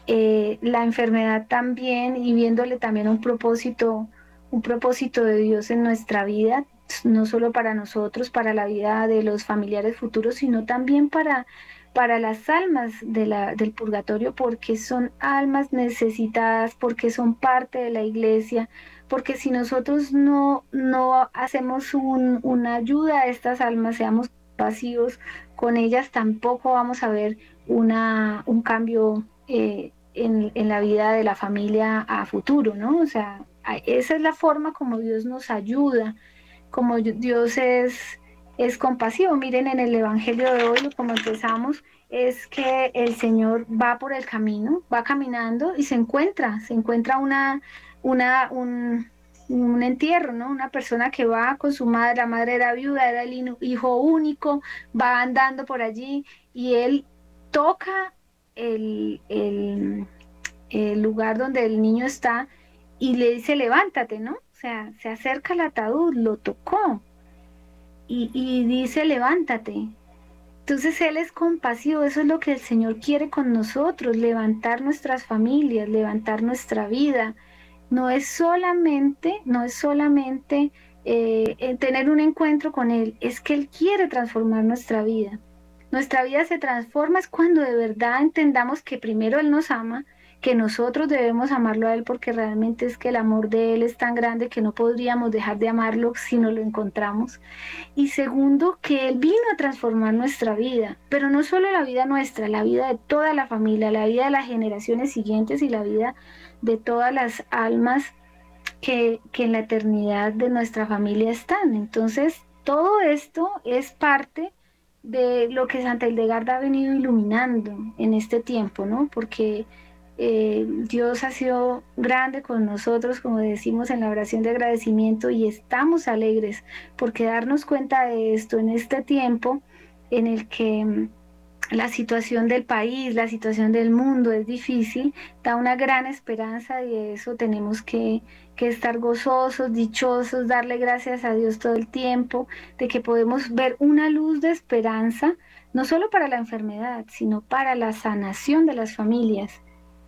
la enfermedad también y viéndole también un propósito un propósito de Dios en nuestra vida, no solo para nosotros, para la vida de los familiares futuros, sino también para, para las almas de del purgatorio, porque son almas necesitadas, porque son parte de la iglesia, porque si nosotros no, no hacemos una ayuda a estas almas, seamos pasivos con ellas, tampoco vamos a ver una, un cambio eh, en, en la vida de la familia a futuro, ¿no? O sea, esa es la forma como Dios nos ayuda, como Dios es, es compasivo. Miren en el Evangelio de hoy, como empezamos, es que el Señor va por el camino, va caminando y se encuentra, se encuentra una, una, un, un entierro, ¿no? Una persona que va con su madre, la madre era viuda, era el hijo único, va andando por allí y él toca el, el, el lugar donde el niño está y le dice, levántate, ¿no? O sea, se acerca al ataúd, lo tocó y, y dice, levántate. Entonces Él es compasivo, eso es lo que el Señor quiere con nosotros, levantar nuestras familias, levantar nuestra vida. No es solamente, no es solamente eh, tener un encuentro con Él, es que Él quiere transformar nuestra vida. Nuestra vida se transforma es cuando de verdad entendamos que primero Él nos ama, que nosotros debemos amarlo a Él porque realmente es que el amor de Él es tan grande que no podríamos dejar de amarlo si no lo encontramos. Y segundo, que Él vino a transformar nuestra vida, pero no solo la vida nuestra, la vida de toda la familia, la vida de las generaciones siguientes y la vida de todas las almas que, que en la eternidad de nuestra familia están. Entonces, todo esto es parte de lo que Santa Hildegarda ha venido iluminando en este tiempo, ¿no? Porque eh, Dios ha sido grande con nosotros, como decimos en la oración de agradecimiento, y estamos alegres porque darnos cuenta de esto en este tiempo en el que mm, la situación del país, la situación del mundo es difícil, da una gran esperanza y de eso tenemos que, que, estar gozosos, dichosos, darle gracias a Dios todo el tiempo, de que podemos ver una luz de esperanza, no solo para la enfermedad, sino para la sanación de las familias.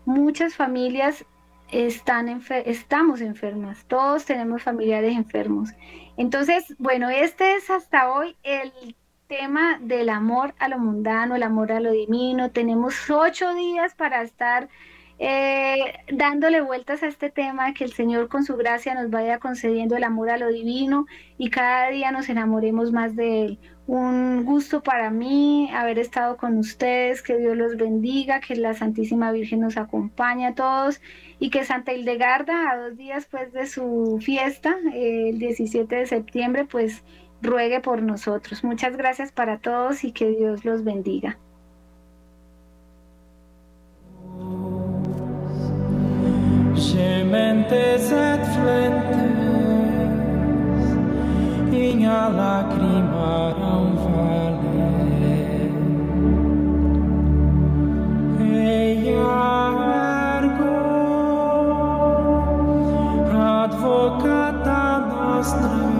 Muchas familias están estamos enfermas, todos tenemos familiares enfermos. Entonces, bueno, este es hasta hoy el tema del amor a lo mundano, el amor a lo divino. Tenemos ocho días para estar eh, dándole vueltas a este tema, que el Señor con su gracia nos vaya concediendo el amor a lo divino y cada día nos enamoremos más de Él. Un gusto para mí haber estado con ustedes, que Dios los bendiga, que la Santísima Virgen nos acompañe a todos y que Santa Hildegarda, a dos días pues de su fiesta, el 17 de septiembre, pues ruegue por nosotros. Muchas gracias para todos y que Dios los bendiga. minha lágrima não vale. Ei, ergo, advocata nostra.